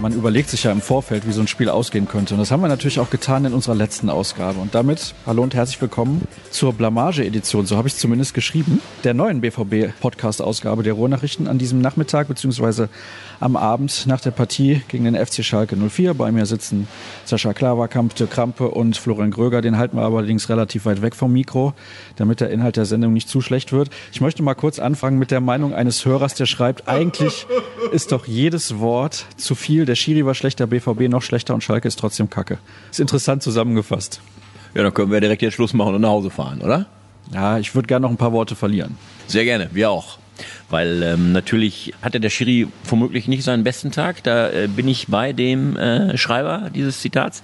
Man überlegt sich ja im Vorfeld, wie so ein Spiel ausgehen könnte. Und das haben wir natürlich auch getan in unserer letzten Ausgabe. Und damit hallo und herzlich willkommen zur Blamage-Edition, so habe ich es zumindest geschrieben, der neuen BVB-Podcast-Ausgabe der Ruhrnachrichten an diesem Nachmittag beziehungsweise am Abend nach der Partie gegen den FC Schalke 04. Bei mir sitzen Sascha Klaverkamp, Dirk Krampe und Florian Gröger. Den halten wir allerdings relativ weit weg vom Mikro, damit der Inhalt der Sendung nicht zu schlecht wird. Ich möchte mal kurz anfangen mit der Meinung eines Hörers, der schreibt, eigentlich ist doch jedes Wort zu viel der Schiri war schlechter, BVB noch schlechter und Schalke ist trotzdem kacke. Ist interessant zusammengefasst. Ja, dann können wir direkt jetzt Schluss machen und nach Hause fahren, oder? Ja, ich würde gerne noch ein paar Worte verlieren. Sehr gerne, wir auch. Weil ähm, natürlich hatte der Schiri womöglich nicht seinen besten Tag. Da äh, bin ich bei dem äh, Schreiber dieses Zitats.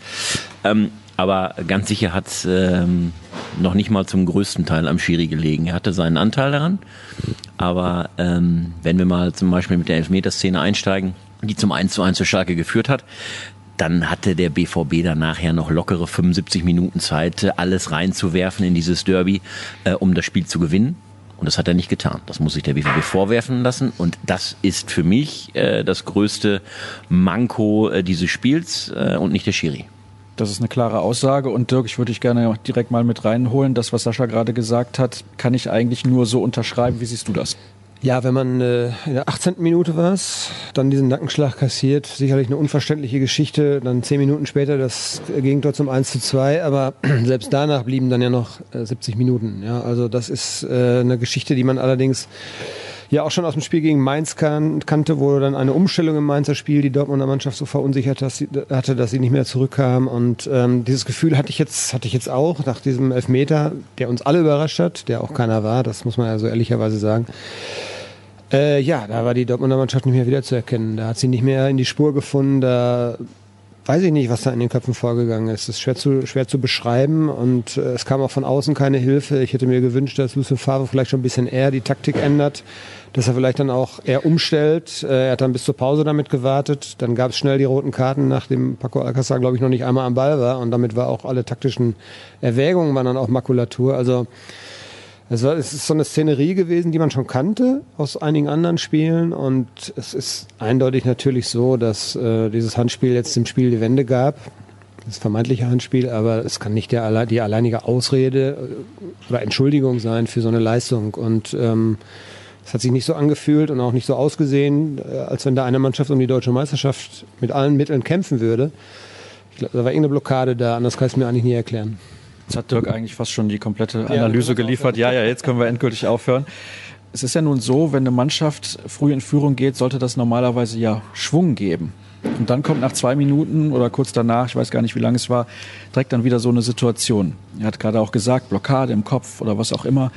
Ähm, aber ganz sicher hat es ähm, noch nicht mal zum größten Teil am Schiri gelegen. Er hatte seinen Anteil daran. Aber ähm, wenn wir mal zum Beispiel mit der Elfmeterszene einsteigen, die zum 1 zu 1 zu Schalke geführt hat. Dann hatte der BVB nachher noch lockere 75 Minuten Zeit, alles reinzuwerfen in dieses Derby, äh, um das Spiel zu gewinnen. Und das hat er nicht getan. Das muss sich der BVB vorwerfen lassen. Und das ist für mich äh, das größte Manko äh, dieses Spiels äh, und nicht der Schiri. Das ist eine klare Aussage. Und Dirk, ich würde dich gerne direkt mal mit reinholen. Das, was Sascha gerade gesagt hat, kann ich eigentlich nur so unterschreiben. Wie siehst du das? Ja, wenn man äh, in der 18. Minute war es, dann diesen Nackenschlag kassiert, sicherlich eine unverständliche Geschichte, dann zehn Minuten später das Gegentor zum 1 zu 2, aber selbst danach blieben dann ja noch äh, 70 Minuten. Ja, also das ist äh, eine Geschichte, die man allerdings ja auch schon aus dem Spiel gegen Mainz kan kannte, wo dann eine Umstellung im Mainzer Spiel die Dortmunder Mannschaft so verunsichert dass sie, hatte, dass sie nicht mehr zurückkam. Und ähm, dieses Gefühl hatte ich jetzt, hatte ich jetzt auch nach diesem Elfmeter, der uns alle überrascht hat, der auch keiner war, das muss man ja so ehrlicherweise sagen. Äh, ja, da war die Dortmunder Mannschaft nicht mehr wiederzuerkennen. Da hat sie nicht mehr in die Spur gefunden. Da weiß ich nicht, was da in den Köpfen vorgegangen ist. Das ist schwer zu, schwer zu beschreiben und äh, es kam auch von außen keine Hilfe. Ich hätte mir gewünscht, dass Lucien Favre vielleicht schon ein bisschen eher die Taktik ändert, dass er vielleicht dann auch eher umstellt. Äh, er hat dann bis zur Pause damit gewartet. Dann gab es schnell die roten Karten, nachdem Paco Alcázar, glaube ich, noch nicht einmal am Ball war und damit war auch alle taktischen Erwägungen waren dann auch Makulatur. Also es, war, es ist so eine Szenerie gewesen, die man schon kannte aus einigen anderen Spielen. Und es ist eindeutig natürlich so, dass äh, dieses Handspiel jetzt im Spiel die Wende gab. Das vermeintliche Handspiel, aber es kann nicht der, die alleinige Ausrede äh, oder Entschuldigung sein für so eine Leistung. Und ähm, es hat sich nicht so angefühlt und auch nicht so ausgesehen, äh, als wenn da eine Mannschaft um die deutsche Meisterschaft mit allen Mitteln kämpfen würde. Ich glaube, da war irgendeine Blockade da, anders kann ich es mir eigentlich nie erklären. Jetzt hat Dirk eigentlich fast schon die komplette Analyse ja, geliefert. Ja, ja, jetzt können wir endgültig aufhören. Es ist ja nun so, wenn eine Mannschaft früh in Führung geht, sollte das normalerweise ja Schwung geben. Und dann kommt nach zwei Minuten oder kurz danach, ich weiß gar nicht, wie lange es war, direkt dann wieder so eine Situation. Er hat gerade auch gesagt, Blockade im Kopf oder was auch immer.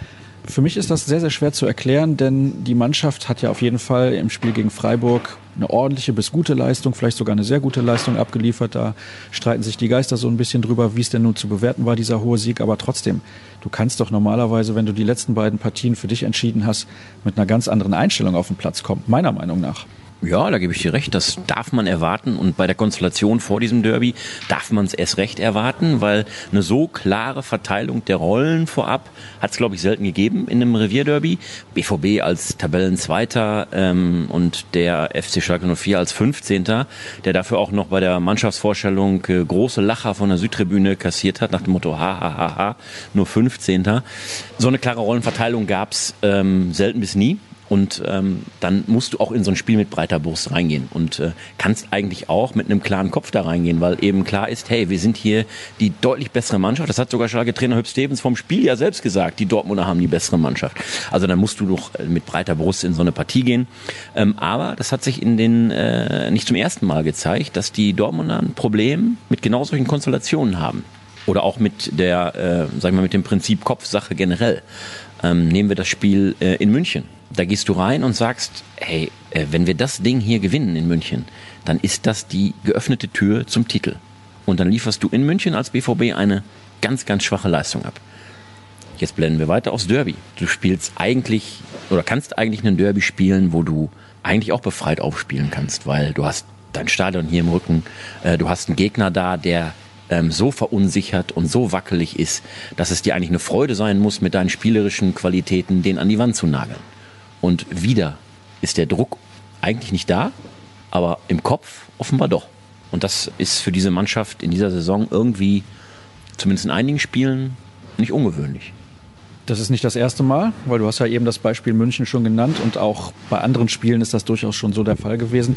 Für mich ist das sehr, sehr schwer zu erklären, denn die Mannschaft hat ja auf jeden Fall im Spiel gegen Freiburg eine ordentliche bis gute Leistung, vielleicht sogar eine sehr gute Leistung abgeliefert. Da streiten sich die Geister so ein bisschen drüber, wie es denn nun zu bewerten war, dieser hohe Sieg. Aber trotzdem, du kannst doch normalerweise, wenn du die letzten beiden Partien für dich entschieden hast, mit einer ganz anderen Einstellung auf den Platz kommen, meiner Meinung nach. Ja, da gebe ich dir recht. Das darf man erwarten. Und bei der Konstellation vor diesem Derby darf man es erst recht erwarten, weil eine so klare Verteilung der Rollen vorab hat es, glaube ich, selten gegeben in einem Revierderby. BVB als Tabellenzweiter ähm, und der FC Schalke 04 als 15. Der dafür auch noch bei der Mannschaftsvorstellung äh, große Lacher von der Südtribüne kassiert hat, nach dem Motto, ha, ha, ha, ha, nur 15. So eine klare Rollenverteilung gab es ähm, selten bis nie. Und ähm, dann musst du auch in so ein Spiel mit breiter Brust reingehen und äh, kannst eigentlich auch mit einem klaren Kopf da reingehen, weil eben klar ist, hey, wir sind hier die deutlich bessere Mannschaft. Das hat sogar Schalke-Trainer Hüb Stevens vom Spiel ja selbst gesagt. Die Dortmunder haben die bessere Mannschaft. Also dann musst du doch äh, mit breiter Brust in so eine Partie gehen. Ähm, aber das hat sich in den äh, nicht zum ersten Mal gezeigt, dass die Dortmunder ein Problem mit genau solchen Konstellationen haben. Oder auch mit der, äh, sag ich mal, mit dem Prinzip Kopfsache generell. Ähm, nehmen wir das Spiel äh, in München da gehst du rein und sagst, hey, äh, wenn wir das Ding hier gewinnen in München, dann ist das die geöffnete Tür zum Titel. Und dann lieferst du in München als BVB eine ganz, ganz schwache Leistung ab. Jetzt blenden wir weiter aufs Derby. Du spielst eigentlich oder kannst eigentlich einen Derby spielen, wo du eigentlich auch befreit aufspielen kannst, weil du hast dein Stadion hier im Rücken. Äh, du hast einen Gegner da, der ähm, so verunsichert und so wackelig ist, dass es dir eigentlich eine Freude sein muss, mit deinen spielerischen Qualitäten den an die Wand zu nageln. Und wieder ist der Druck eigentlich nicht da, aber im Kopf offenbar doch. Und das ist für diese Mannschaft in dieser Saison irgendwie, zumindest in einigen Spielen, nicht ungewöhnlich. Das ist nicht das erste Mal, weil du hast ja eben das Beispiel München schon genannt und auch bei anderen Spielen ist das durchaus schon so der Fall gewesen.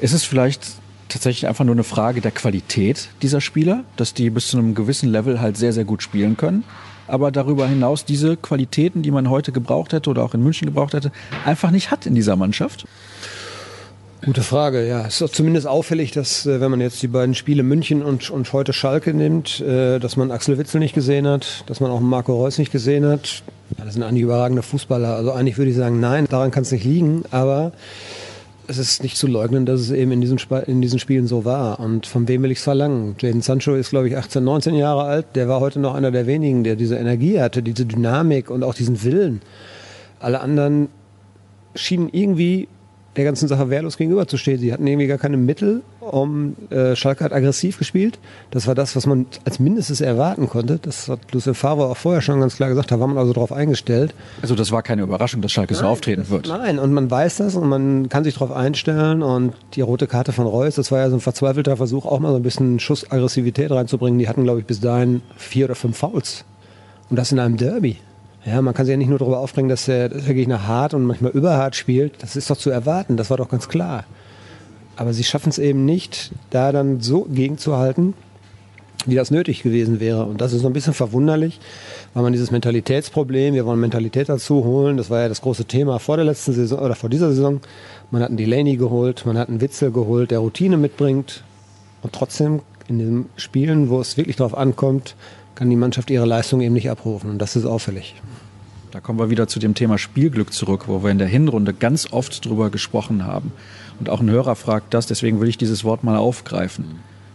Ist es vielleicht tatsächlich einfach nur eine Frage der Qualität dieser Spieler, dass die bis zu einem gewissen Level halt sehr, sehr gut spielen können? aber darüber hinaus diese Qualitäten, die man heute gebraucht hätte oder auch in München gebraucht hätte, einfach nicht hat in dieser Mannschaft? Gute Frage, ja. Es ist doch zumindest auffällig, dass, äh, wenn man jetzt die beiden Spiele München und, und heute Schalke nimmt, äh, dass man Axel Witzel nicht gesehen hat, dass man auch Marco Reus nicht gesehen hat. Ja, das sind eigentlich überragende Fußballer. Also eigentlich würde ich sagen, nein, daran kann es nicht liegen, aber es ist nicht zu leugnen, dass es eben in diesen, in diesen Spielen so war. Und von wem will ich es verlangen? Jaden Sancho ist, glaube ich, 18, 19 Jahre alt. Der war heute noch einer der wenigen, der diese Energie hatte, diese Dynamik und auch diesen Willen. Alle anderen schienen irgendwie der ganzen Sache wehrlos gegenüberzustehen. Sie hatten irgendwie gar keine Mittel, um äh, Schalke hat aggressiv gespielt. Das war das, was man als mindestes erwarten konnte. Das hat Lucien Favre auch vorher schon ganz klar gesagt. Da war man also darauf eingestellt. Also das war keine Überraschung, dass Schalke nein, so auftreten wird. Nein, und man weiß das und man kann sich darauf einstellen. Und die rote Karte von Reus, das war ja so ein verzweifelter Versuch, auch mal so ein bisschen Schussaggressivität reinzubringen. Die hatten, glaube ich, bis dahin vier oder fünf Fouls. Und das in einem Derby. Ja, man kann sich ja nicht nur darüber aufbringen, dass der, dass der Gegner hart und manchmal überhart spielt. Das ist doch zu erwarten, das war doch ganz klar. Aber sie schaffen es eben nicht, da dann so gegenzuhalten, wie das nötig gewesen wäre. Und das ist so ein bisschen verwunderlich, weil man dieses Mentalitätsproblem, wir wollen Mentalität dazu holen, das war ja das große Thema vor der letzten Saison oder vor dieser Saison. Man hat einen Delaney geholt, man hat einen Witzel geholt, der Routine mitbringt. Und trotzdem in den Spielen, wo es wirklich darauf ankommt, kann die Mannschaft ihre Leistung eben nicht abrufen. Und das ist auffällig. Da kommen wir wieder zu dem Thema Spielglück zurück, wo wir in der Hinrunde ganz oft drüber gesprochen haben. Und auch ein Hörer fragt das, deswegen will ich dieses Wort mal aufgreifen.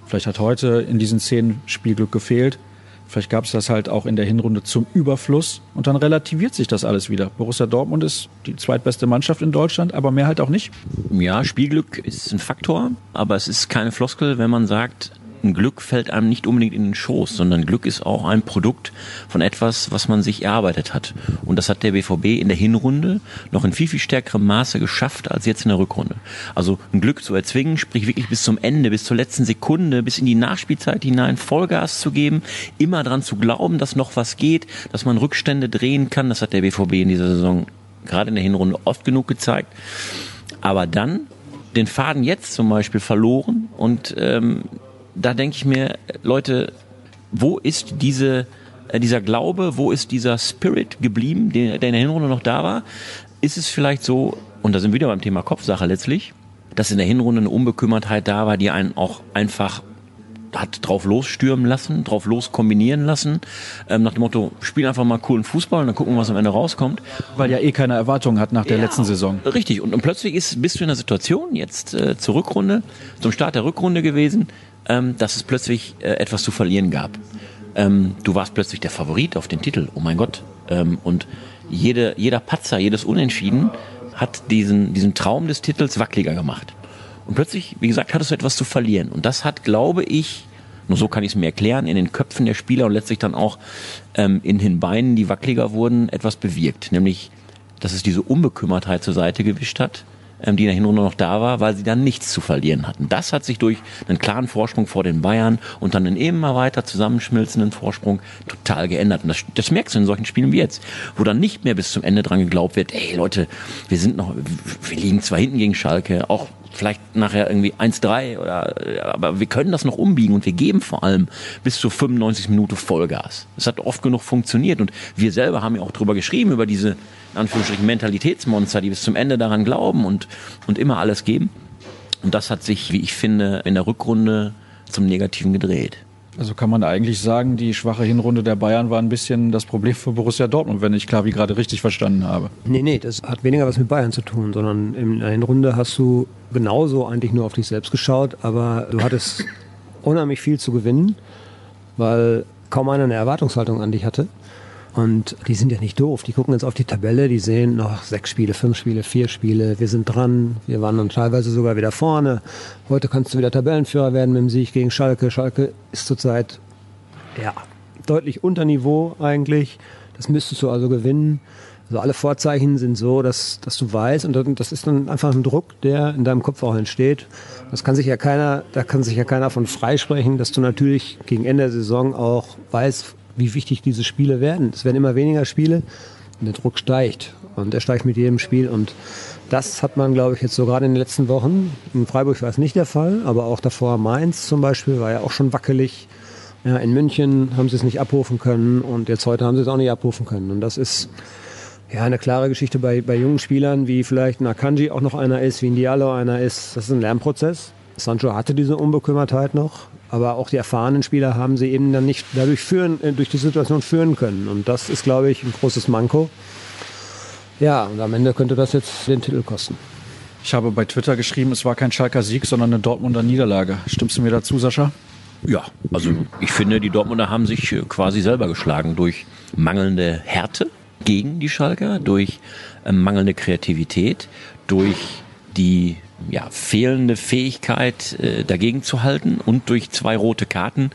Vielleicht hat heute in diesen Szenen Spielglück gefehlt. Vielleicht gab es das halt auch in der Hinrunde zum Überfluss und dann relativiert sich das alles wieder. Borussia Dortmund ist die zweitbeste Mannschaft in Deutschland, aber mehr halt auch nicht. Ja, Spielglück ist ein Faktor, aber es ist keine Floskel, wenn man sagt, ein Glück fällt einem nicht unbedingt in den Schoß, sondern Glück ist auch ein Produkt von etwas, was man sich erarbeitet hat. Und das hat der BVB in der Hinrunde noch in viel, viel stärkerem Maße geschafft als jetzt in der Rückrunde. Also ein Glück zu erzwingen, sprich wirklich bis zum Ende, bis zur letzten Sekunde, bis in die Nachspielzeit hinein Vollgas zu geben, immer dran zu glauben, dass noch was geht, dass man Rückstände drehen kann. Das hat der BVB in dieser Saison gerade in der Hinrunde oft genug gezeigt. Aber dann den Faden jetzt zum Beispiel verloren und ähm, da denke ich mir, Leute, wo ist diese, äh, dieser Glaube, wo ist dieser Spirit geblieben, der, der in der Hinrunde noch da war? Ist es vielleicht so, und da sind wir wieder beim Thema Kopfsache letztlich, dass in der Hinrunde eine Unbekümmertheit da war, die einen auch einfach hat drauf losstürmen lassen, drauf los kombinieren lassen, ähm, nach dem Motto, spiel einfach mal coolen Fußball und dann gucken, was am Ende rauskommt. Weil ja eh keine Erwartungen hat nach der ja, letzten Saison. Richtig, und, und plötzlich ist, bist du in der Situation, jetzt äh, zur Rückrunde, zum Start der Rückrunde gewesen, ähm, dass es plötzlich äh, etwas zu verlieren gab. Ähm, du warst plötzlich der Favorit auf den Titel, oh mein Gott. Ähm, und jede, jeder Patzer, jedes Unentschieden hat diesen, diesen Traum des Titels wackeliger gemacht. Und plötzlich, wie gesagt, hattest du etwas zu verlieren. Und das hat, glaube ich, nur so kann ich es mir erklären, in den Köpfen der Spieler und letztlich dann auch ähm, in den Beinen, die wackeliger wurden, etwas bewirkt. Nämlich, dass es diese Unbekümmertheit zur Seite gewischt hat die in der Hinrunde noch da war, weil sie dann nichts zu verlieren hatten. Das hat sich durch einen klaren Vorsprung vor den Bayern und dann einen immer weiter zusammenschmilzenden Vorsprung total geändert. Und das, das merkst du in solchen Spielen wie jetzt, wo dann nicht mehr bis zum Ende dran geglaubt wird, ey Leute, wir sind noch, wir liegen zwar hinten gegen Schalke, auch vielleicht nachher irgendwie 1-3 oder aber wir können das noch umbiegen und wir geben vor allem bis zu 95 Minuten Vollgas. Es hat oft genug funktioniert und wir selber haben ja auch drüber geschrieben über diese in Anführungsstrichen Mentalitätsmonster, die bis zum Ende daran glauben und und immer alles geben. Und das hat sich, wie ich finde, in der Rückrunde zum Negativen gedreht. Also kann man eigentlich sagen, die schwache Hinrunde der Bayern war ein bisschen das Problem für Borussia Dortmund, wenn ich klar wie gerade richtig verstanden habe. Nee, nee, das hat weniger was mit Bayern zu tun, sondern in der Hinrunde hast du genauso eigentlich nur auf dich selbst geschaut, aber du hattest unheimlich viel zu gewinnen, weil kaum einer eine Erwartungshaltung an dich hatte. Und die sind ja nicht doof. Die gucken jetzt auf die Tabelle, die sehen noch sechs Spiele, fünf Spiele, vier Spiele. Wir sind dran. Wir waren dann teilweise sogar wieder vorne. Heute kannst du wieder Tabellenführer werden mit dem Sieg gegen Schalke. Schalke ist zurzeit ja, deutlich unter Niveau eigentlich. Das müsstest du also gewinnen. Also alle Vorzeichen sind so, dass, dass du weißt, und das ist dann einfach ein Druck, der in deinem Kopf auch entsteht. Das kann sich ja keiner, da kann sich ja keiner von freisprechen, dass du natürlich gegen Ende der Saison auch weißt, wie wichtig diese Spiele werden. Es werden immer weniger Spiele und der Druck steigt. Und er steigt mit jedem Spiel. Und das hat man, glaube ich, jetzt so gerade in den letzten Wochen. In Freiburg war es nicht der Fall, aber auch davor Mainz zum Beispiel war ja auch schon wackelig. Ja, in München haben sie es nicht abrufen können und jetzt heute haben sie es auch nicht abrufen können. Und das ist ja eine klare Geschichte bei, bei jungen Spielern, wie vielleicht ein Akanji auch noch einer ist, wie ein Diallo einer ist. Das ist ein Lernprozess. Sancho hatte diese Unbekümmertheit noch, aber auch die erfahrenen Spieler haben sie eben dann nicht dadurch führen, äh, durch die Situation führen können. Und das ist, glaube ich, ein großes Manko. Ja, und am Ende könnte das jetzt den Titel kosten. Ich habe bei Twitter geschrieben, es war kein Schalker Sieg, sondern eine Dortmunder Niederlage. Stimmst du mir dazu, Sascha? Ja, also ich finde, die Dortmunder haben sich äh, quasi selber geschlagen durch mangelnde Härte gegen die Schalker, durch äh, mangelnde Kreativität, durch die ja, fehlende Fähigkeit äh, dagegen zu halten und durch zwei rote Karten,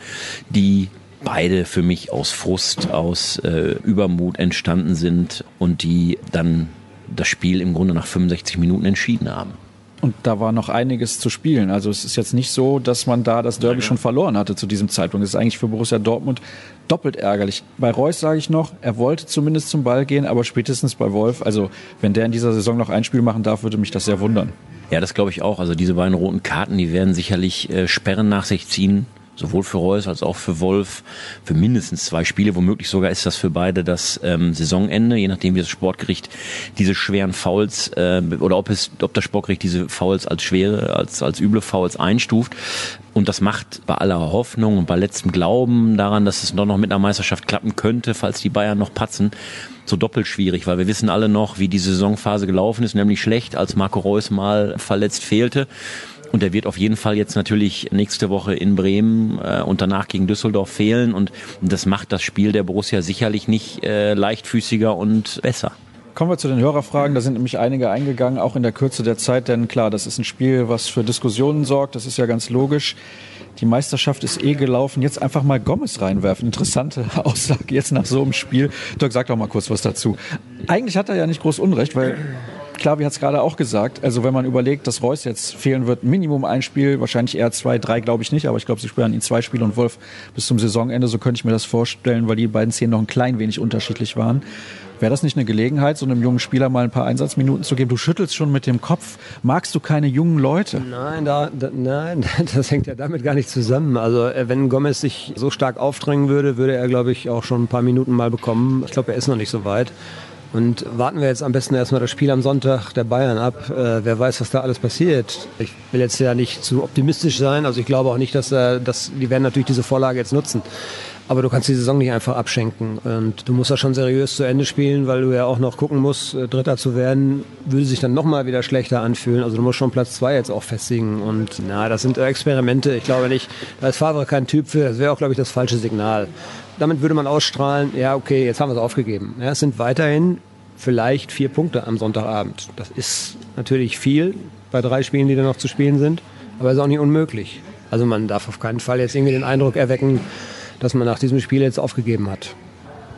die beide für mich aus Frust, aus äh, Übermut entstanden sind und die dann das Spiel im Grunde nach 65 Minuten entschieden haben. Und da war noch einiges zu spielen. Also es ist jetzt nicht so, dass man da das Derby schon verloren hatte zu diesem Zeitpunkt. Das ist eigentlich für Borussia Dortmund doppelt ärgerlich. Bei Reus sage ich noch, er wollte zumindest zum Ball gehen, aber spätestens bei Wolf, also wenn der in dieser Saison noch ein Spiel machen darf, würde mich das sehr wundern. Ja, das glaube ich auch. Also diese beiden roten Karten, die werden sicherlich äh, Sperren nach sich ziehen sowohl für Reus als auch für Wolf, für mindestens zwei Spiele. Womöglich sogar ist das für beide das ähm, Saisonende, je nachdem wie das Sportgericht diese schweren Fouls äh, oder ob es, ob das Sportgericht diese Fouls als schwere, als als üble Fouls einstuft. Und das macht bei aller Hoffnung und bei letztem Glauben daran, dass es doch noch mit einer Meisterschaft klappen könnte, falls die Bayern noch patzen, so doppelt schwierig, weil wir wissen alle noch, wie die Saisonphase gelaufen ist, nämlich schlecht, als Marco Reus mal verletzt fehlte. Und er wird auf jeden Fall jetzt natürlich nächste Woche in Bremen äh, und danach gegen Düsseldorf fehlen. Und das macht das Spiel der Borussia sicherlich nicht äh, leichtfüßiger und besser. Kommen wir zu den Hörerfragen. Da sind nämlich einige eingegangen, auch in der Kürze der Zeit. Denn klar, das ist ein Spiel, was für Diskussionen sorgt. Das ist ja ganz logisch. Die Meisterschaft ist eh gelaufen. Jetzt einfach mal Gomez reinwerfen. Interessante Aussage jetzt nach so einem Spiel. Dirk, sag doch mal kurz was dazu. Eigentlich hat er ja nicht groß Unrecht, weil Klavi hat es gerade auch gesagt. Also wenn man überlegt, dass Reus jetzt fehlen wird, Minimum ein Spiel, wahrscheinlich eher zwei, drei glaube ich nicht, aber ich glaube, sie spielen ihn zwei Spiele und Wolf bis zum Saisonende, so könnte ich mir das vorstellen, weil die beiden Szenen noch ein klein wenig unterschiedlich waren. Wäre das nicht eine Gelegenheit, so einem jungen Spieler mal ein paar Einsatzminuten zu geben? Du schüttelst schon mit dem Kopf. Magst du keine jungen Leute? Nein, da, da, nein, das hängt ja damit gar nicht zusammen. Also äh, wenn Gomez sich so stark aufdrängen würde, würde er, glaube ich, auch schon ein paar Minuten mal bekommen. Ich glaube, er ist noch nicht so weit. Und warten wir jetzt am besten erstmal das Spiel am Sonntag der Bayern ab. Äh, wer weiß, was da alles passiert. Ich will jetzt ja nicht zu optimistisch sein. Also ich glaube auch nicht, dass, äh, dass die werden natürlich diese Vorlage jetzt nutzen. Aber du kannst die Saison nicht einfach abschenken. Und du musst da schon seriös zu Ende spielen, weil du ja auch noch gucken musst, äh, Dritter zu werden, würde sich dann nochmal wieder schlechter anfühlen. Also du musst schon Platz zwei jetzt auch festigen. Und na, das sind Experimente. Ich glaube nicht, da ist Favre kein Typ für. Das wäre auch, glaube ich, das falsche Signal damit würde man ausstrahlen, ja, okay, jetzt haben wir es aufgegeben. Ja, es sind weiterhin vielleicht vier Punkte am Sonntagabend. Das ist natürlich viel bei drei Spielen, die da noch zu spielen sind, aber es ist auch nicht unmöglich. Also man darf auf keinen Fall jetzt irgendwie den Eindruck erwecken, dass man nach diesem Spiel jetzt aufgegeben hat.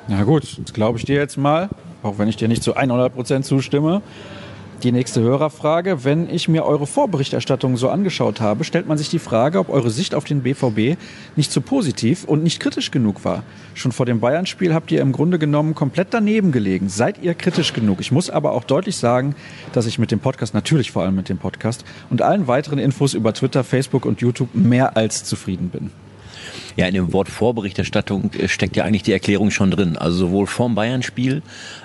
Na gut, das glaube ich dir jetzt mal, auch wenn ich dir nicht zu 100 Prozent zustimme. Die nächste Hörerfrage. Wenn ich mir eure Vorberichterstattung so angeschaut habe, stellt man sich die Frage, ob eure Sicht auf den BVB nicht zu positiv und nicht kritisch genug war. Schon vor dem Bayern-Spiel habt ihr im Grunde genommen komplett daneben gelegen. Seid ihr kritisch genug? Ich muss aber auch deutlich sagen, dass ich mit dem Podcast, natürlich vor allem mit dem Podcast und allen weiteren Infos über Twitter, Facebook und YouTube mehr als zufrieden bin. Ja, in dem Wort Vorberichterstattung äh, steckt ja eigentlich die Erklärung schon drin. Also sowohl vorm Bayern-Spiel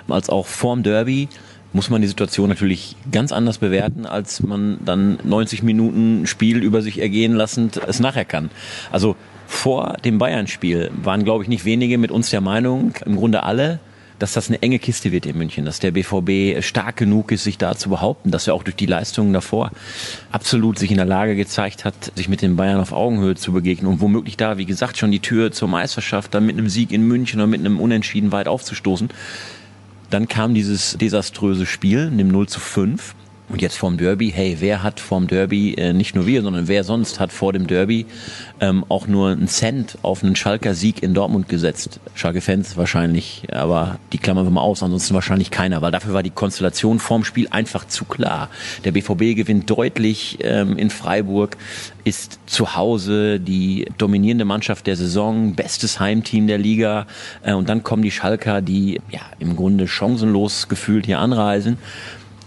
als auch vorm Derby muss man die Situation natürlich ganz anders bewerten, als man dann 90 Minuten Spiel über sich ergehen lassend es nachher kann. Also vor dem Bayern-Spiel waren, glaube ich, nicht wenige mit uns der Meinung, im Grunde alle, dass das eine enge Kiste wird in München, dass der BVB stark genug ist, sich da zu behaupten, dass er auch durch die Leistungen davor absolut sich in der Lage gezeigt hat, sich mit den Bayern auf Augenhöhe zu begegnen und womöglich da, wie gesagt, schon die Tür zur Meisterschaft dann mit einem Sieg in München oder mit einem Unentschieden weit aufzustoßen. Dann kam dieses desaströse Spiel, dem 0 zu 5 und jetzt vorm Derby, hey, wer hat vorm Derby, äh, nicht nur wir, sondern wer sonst hat vor dem Derby ähm, auch nur einen Cent auf einen Schalker Sieg in Dortmund gesetzt? Schalke-Fans wahrscheinlich, aber die klammern wir mal aus, ansonsten wahrscheinlich keiner, weil dafür war die Konstellation vorm Spiel einfach zu klar. Der BVB gewinnt deutlich ähm, in Freiburg, ist zu Hause die dominierende Mannschaft der Saison, bestes Heimteam der Liga äh, und dann kommen die Schalker, die ja im Grunde chancenlos gefühlt hier anreisen.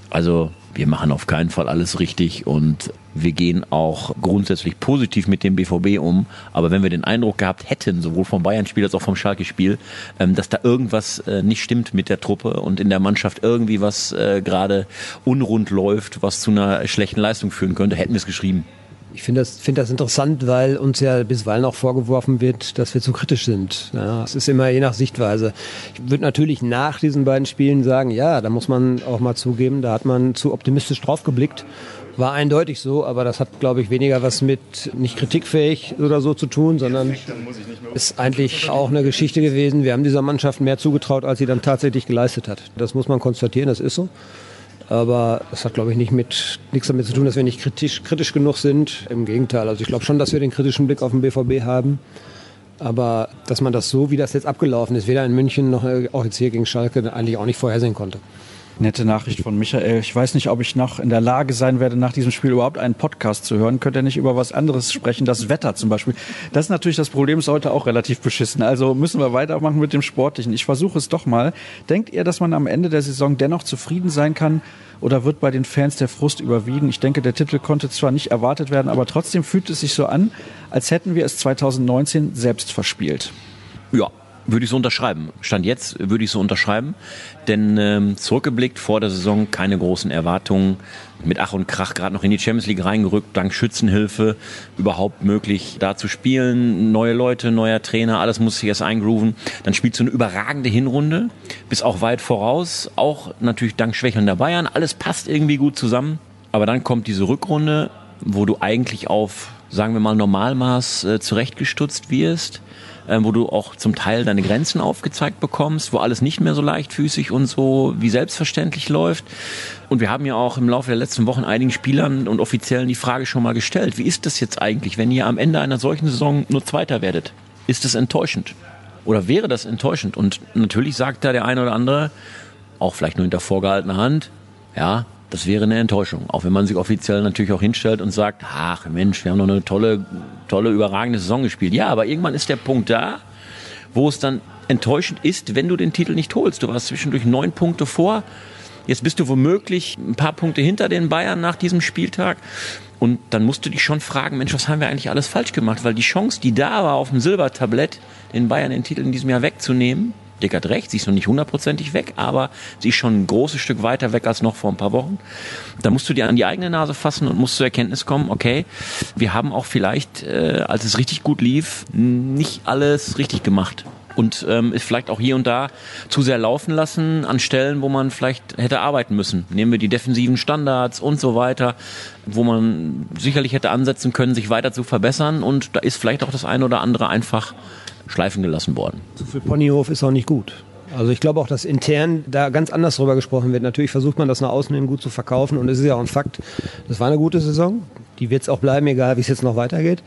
Also wir machen auf keinen Fall alles richtig und wir gehen auch grundsätzlich positiv mit dem BVB um. Aber wenn wir den Eindruck gehabt hätten, sowohl vom Bayern-Spiel als auch vom Schalke-Spiel, ähm, dass da irgendwas äh, nicht stimmt mit der Truppe und in der Mannschaft irgendwie was äh, gerade unrund läuft, was zu einer schlechten Leistung führen könnte, hätten wir es geschrieben. Ich finde das, finde das interessant, weil uns ja bisweilen auch vorgeworfen wird, dass wir zu kritisch sind. Ja, es ist immer je nach Sichtweise. Ich würde natürlich nach diesen beiden Spielen sagen, ja, da muss man auch mal zugeben, da hat man zu optimistisch drauf geblickt. War eindeutig so, aber das hat, glaube ich, weniger was mit nicht kritikfähig oder so zu tun, sondern ist eigentlich auch eine Geschichte gewesen. Wir haben dieser Mannschaft mehr zugetraut, als sie dann tatsächlich geleistet hat. Das muss man konstatieren, das ist so. Aber das hat, glaube ich, nicht mit, nichts damit zu tun, dass wir nicht kritisch, kritisch genug sind. Im Gegenteil. Also ich glaube schon, dass wir den kritischen Blick auf den BVB haben. Aber dass man das so, wie das jetzt abgelaufen ist, weder in München noch auch jetzt hier gegen Schalke, eigentlich auch nicht vorhersehen konnte. Nette Nachricht von Michael. Ich weiß nicht, ob ich noch in der Lage sein werde, nach diesem Spiel überhaupt einen Podcast zu hören. Könnt ihr nicht über was anderes sprechen? Das Wetter zum Beispiel. Das ist natürlich das Problem, ist heute auch relativ beschissen. Also müssen wir weitermachen mit dem Sportlichen. Ich versuche es doch mal. Denkt ihr, dass man am Ende der Saison dennoch zufrieden sein kann? Oder wird bei den Fans der Frust überwiegen? Ich denke, der Titel konnte zwar nicht erwartet werden, aber trotzdem fühlt es sich so an, als hätten wir es 2019 selbst verspielt. Ja, würde ich so unterschreiben. Stand jetzt würde ich so unterschreiben. Denn ähm, zurückgeblickt vor der Saison keine großen Erwartungen. Mit Ach und Krach gerade noch in die Champions League reingerückt, dank Schützenhilfe überhaupt möglich da zu spielen. Neue Leute, neuer Trainer, alles muss sich erst eingrooven. Dann spielst du eine überragende Hinrunde, bis auch weit voraus. Auch natürlich dank schwächelnder Bayern. Alles passt irgendwie gut zusammen. Aber dann kommt diese Rückrunde, wo du eigentlich auf, sagen wir mal, Normalmaß äh, zurechtgestutzt wirst äh, wo du auch zum Teil deine Grenzen aufgezeigt bekommst, wo alles nicht mehr so leichtfüßig und so wie selbstverständlich läuft. Und wir haben ja auch im Laufe der letzten Wochen einigen Spielern und Offiziellen die Frage schon mal gestellt, wie ist das jetzt eigentlich, wenn ihr am Ende einer solchen Saison nur Zweiter werdet? Ist das enttäuschend? Oder wäre das enttäuschend? Und natürlich sagt da der eine oder andere, auch vielleicht nur hinter vorgehaltener Hand, ja, das wäre eine Enttäuschung. Auch wenn man sich offiziell natürlich auch hinstellt und sagt, ach Mensch, wir haben noch eine tolle, tolle, überragende Saison gespielt. Ja, aber irgendwann ist der Punkt da, wo es dann enttäuschend ist, wenn du den Titel nicht holst. Du warst zwischendurch neun Punkte vor. Jetzt bist du womöglich ein paar Punkte hinter den Bayern nach diesem Spieltag. Und dann musst du dich schon fragen, Mensch, was haben wir eigentlich alles falsch gemacht? Weil die Chance, die da war, auf dem Silbertablett den Bayern den Titel in diesem Jahr wegzunehmen, Dick hat recht, sie ist noch nicht hundertprozentig weg, aber sie ist schon ein großes Stück weiter weg als noch vor ein paar Wochen. Da musst du dir an die eigene Nase fassen und musst zur Erkenntnis kommen, okay, wir haben auch vielleicht, äh, als es richtig gut lief, nicht alles richtig gemacht und ähm, ist vielleicht auch hier und da zu sehr laufen lassen an Stellen, wo man vielleicht hätte arbeiten müssen. Nehmen wir die defensiven Standards und so weiter, wo man sicherlich hätte ansetzen können, sich weiter zu verbessern und da ist vielleicht auch das eine oder andere einfach schleifen gelassen worden. Zu viel Ponyhof ist auch nicht gut. Also ich glaube auch, dass intern da ganz anders drüber gesprochen wird. Natürlich versucht man das nach außen hin gut zu verkaufen und es ist ja auch ein Fakt, das war eine gute Saison. Die wird es auch bleiben, egal wie es jetzt noch weitergeht.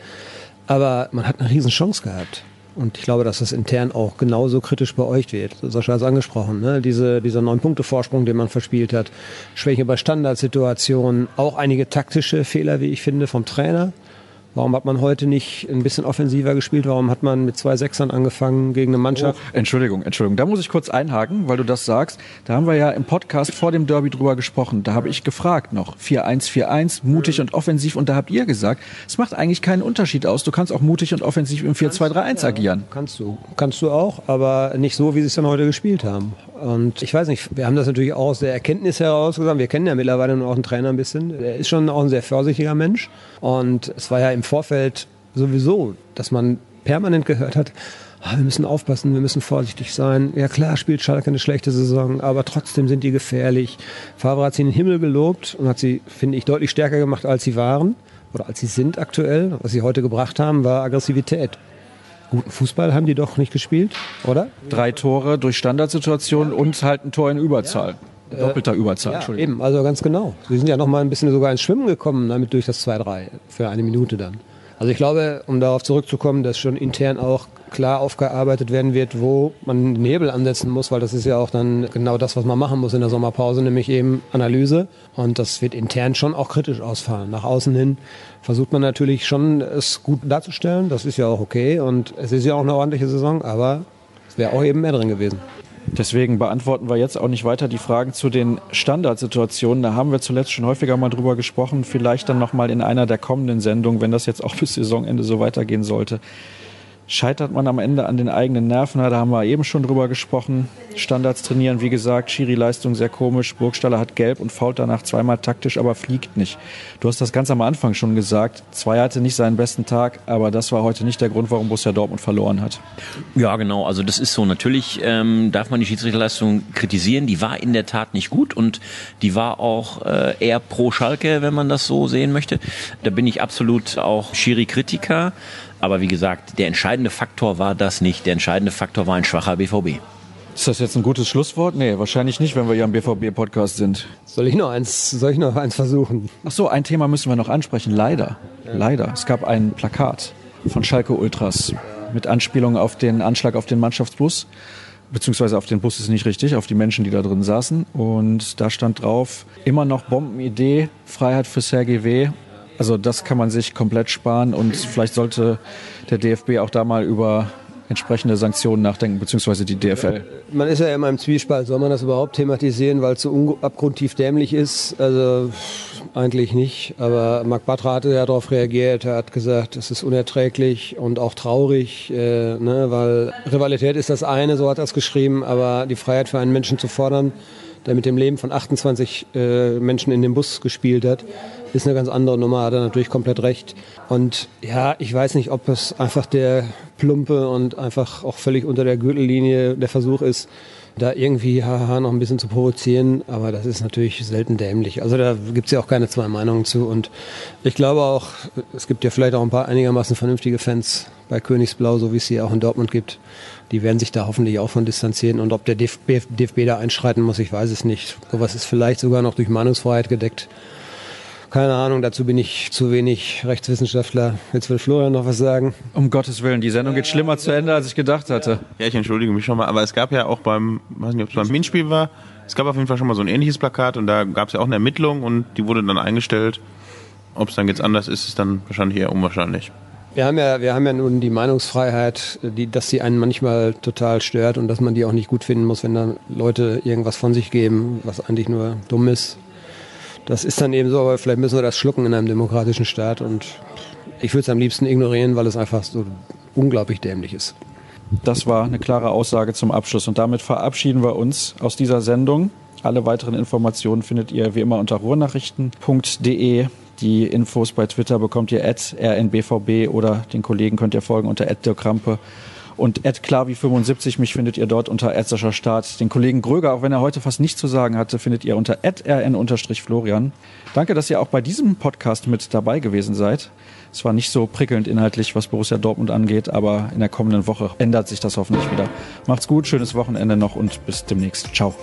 Aber man hat eine riesen Chance gehabt. Und ich glaube, dass das intern auch genauso kritisch beäugt wird. Sascha hat es angesprochen, ne? Diese, dieser neun Punkte Vorsprung, den man verspielt hat. Schwäche bei Standardsituationen, auch einige taktische Fehler, wie ich finde, vom Trainer. Warum hat man heute nicht ein bisschen offensiver gespielt? Warum hat man mit zwei Sechsern angefangen gegen eine Mannschaft? Oh, Entschuldigung, Entschuldigung. Da muss ich kurz einhaken, weil du das sagst. Da haben wir ja im Podcast vor dem Derby drüber gesprochen. Da habe ich gefragt noch. 4-1-4-1, mutig und offensiv. Und da habt ihr gesagt, es macht eigentlich keinen Unterschied aus. Du kannst auch mutig und offensiv im 4-2-3-1 ja, agieren. Kannst du. Kannst du auch, aber nicht so, wie sie es dann heute gespielt haben. Und ich weiß nicht, wir haben das natürlich auch aus der Erkenntnis heraus gesagt. Wir kennen ja mittlerweile auch einen Trainer ein bisschen. Er ist schon auch ein sehr vorsichtiger Mensch. Und es war ja im Vorfeld sowieso, dass man permanent gehört hat, ah, wir müssen aufpassen, wir müssen vorsichtig sein. Ja klar, spielt Schalke eine schlechte Saison, aber trotzdem sind die gefährlich. Favre hat sie in den Himmel gelobt und hat sie, finde ich, deutlich stärker gemacht, als sie waren oder als sie sind aktuell. Was sie heute gebracht haben, war Aggressivität. Guten Fußball haben die doch nicht gespielt, oder? Drei Tore durch Standardsituationen und halt ein Tor in Überzahl. Doppelter Überzahl, Ja, Entschuldigung. eben, also ganz genau. Sie sind ja noch mal ein bisschen sogar ins Schwimmen gekommen, damit durch das 2-3 für eine Minute dann. Also ich glaube, um darauf zurückzukommen, dass schon intern auch klar aufgearbeitet werden wird, wo man den Hebel ansetzen muss, weil das ist ja auch dann genau das, was man machen muss in der Sommerpause, nämlich eben Analyse. Und das wird intern schon auch kritisch ausfallen. Nach außen hin versucht man natürlich schon, es gut darzustellen. Das ist ja auch okay. Und es ist ja auch eine ordentliche Saison, aber es wäre auch eben mehr drin gewesen. Deswegen beantworten wir jetzt auch nicht weiter die Fragen zu den Standardsituationen. Da haben wir zuletzt schon häufiger mal drüber gesprochen. Vielleicht dann nochmal in einer der kommenden Sendungen, wenn das jetzt auch bis Saisonende so weitergehen sollte. Scheitert man am Ende an den eigenen Nerven? Da haben wir eben schon drüber gesprochen. Standards trainieren, wie gesagt, Schiri-Leistung sehr komisch. Burgstaller hat gelb und fault danach zweimal taktisch, aber fliegt nicht. Du hast das ganz am Anfang schon gesagt. Zwei hatte nicht seinen besten Tag, aber das war heute nicht der Grund, warum Borussia Dortmund verloren hat. Ja, genau. Also das ist so. Natürlich ähm, darf man die Schiedsrichterleistung kritisieren. Die war in der Tat nicht gut und die war auch äh, eher pro Schalke, wenn man das so sehen möchte. Da bin ich absolut auch Schiri-Kritiker. Aber wie gesagt, der entscheidende Faktor war das nicht. Der entscheidende Faktor war ein schwacher BVB. Ist das jetzt ein gutes Schlusswort? Nee, wahrscheinlich nicht, wenn wir hier am BVB-Podcast sind. Soll ich noch eins, soll ich noch eins versuchen? Ach so, ein Thema müssen wir noch ansprechen. Leider, leider. Es gab ein Plakat von Schalke Ultras mit Anspielung auf den Anschlag auf den Mannschaftsbus. Beziehungsweise auf den Bus ist nicht richtig, auf die Menschen, die da drin saßen. Und da stand drauf, immer noch Bombenidee, Freiheit für Sergei W. Also das kann man sich komplett sparen und vielleicht sollte der DFB auch da mal über entsprechende Sanktionen nachdenken, beziehungsweise die DFL. Man ist ja immer im Zwiespalt. Soll man das überhaupt thematisieren, weil es so abgrundtief dämlich ist? Also eigentlich nicht. Aber Marc Bartra hatte ja darauf reagiert. Er hat gesagt, es ist unerträglich und auch traurig, äh, ne, weil Rivalität ist das eine, so hat er es geschrieben, aber die Freiheit für einen Menschen zu fordern, der mit dem Leben von 28 äh, Menschen in dem Bus gespielt hat, ist eine ganz andere Nummer, hat er natürlich komplett recht. Und ja, ich weiß nicht, ob es einfach der plumpe und einfach auch völlig unter der Gürtellinie der Versuch ist, da irgendwie haha noch ein bisschen zu provozieren, aber das ist natürlich selten dämlich. Also da gibt's ja auch keine zwei Meinungen zu und ich glaube auch, es gibt ja vielleicht auch ein paar einigermaßen vernünftige Fans bei Königsblau, so wie es sie auch in Dortmund gibt. Die werden sich da hoffentlich auch von distanzieren und ob der DFB, DFB da einschreiten muss, ich weiß es nicht. Sowas ist vielleicht sogar noch durch Meinungsfreiheit gedeckt. Keine Ahnung, dazu bin ich zu wenig Rechtswissenschaftler. Jetzt will Florian noch was sagen. Um Gottes Willen, die Sendung geht schlimmer zu Ende, als ich gedacht hatte. Ja, ich entschuldige mich schon mal, aber es gab ja auch beim, weiß nicht, ob es beim Hinspiel war, es gab auf jeden Fall schon mal so ein ähnliches Plakat und da gab es ja auch eine Ermittlung und die wurde dann eingestellt. Ob es dann jetzt anders ist, ist dann wahrscheinlich eher unwahrscheinlich. Wir haben ja, wir haben ja nun die Meinungsfreiheit, die, dass sie einen manchmal total stört und dass man die auch nicht gut finden muss, wenn dann Leute irgendwas von sich geben, was eigentlich nur dumm ist. Das ist dann eben so, aber vielleicht müssen wir das schlucken in einem demokratischen Staat und ich würde es am liebsten ignorieren, weil es einfach so unglaublich dämlich ist. Das war eine klare Aussage zum Abschluss. Und damit verabschieden wir uns aus dieser Sendung. Alle weiteren Informationen findet ihr wie immer unter ruhrnachrichten.de. Die Infos bei Twitter bekommt ihr at rnbvb oder den Kollegen könnt ihr folgen unter at Krampe und at klavi75. Mich findet ihr dort unter Erzischer Start. Den Kollegen Gröger, auch wenn er heute fast nichts zu sagen hatte, findet ihr unter rn-florian. Danke, dass ihr auch bei diesem Podcast mit dabei gewesen seid. Es war nicht so prickelnd inhaltlich, was Borussia Dortmund angeht, aber in der kommenden Woche ändert sich das hoffentlich wieder. Macht's gut, schönes Wochenende noch und bis demnächst. Ciao.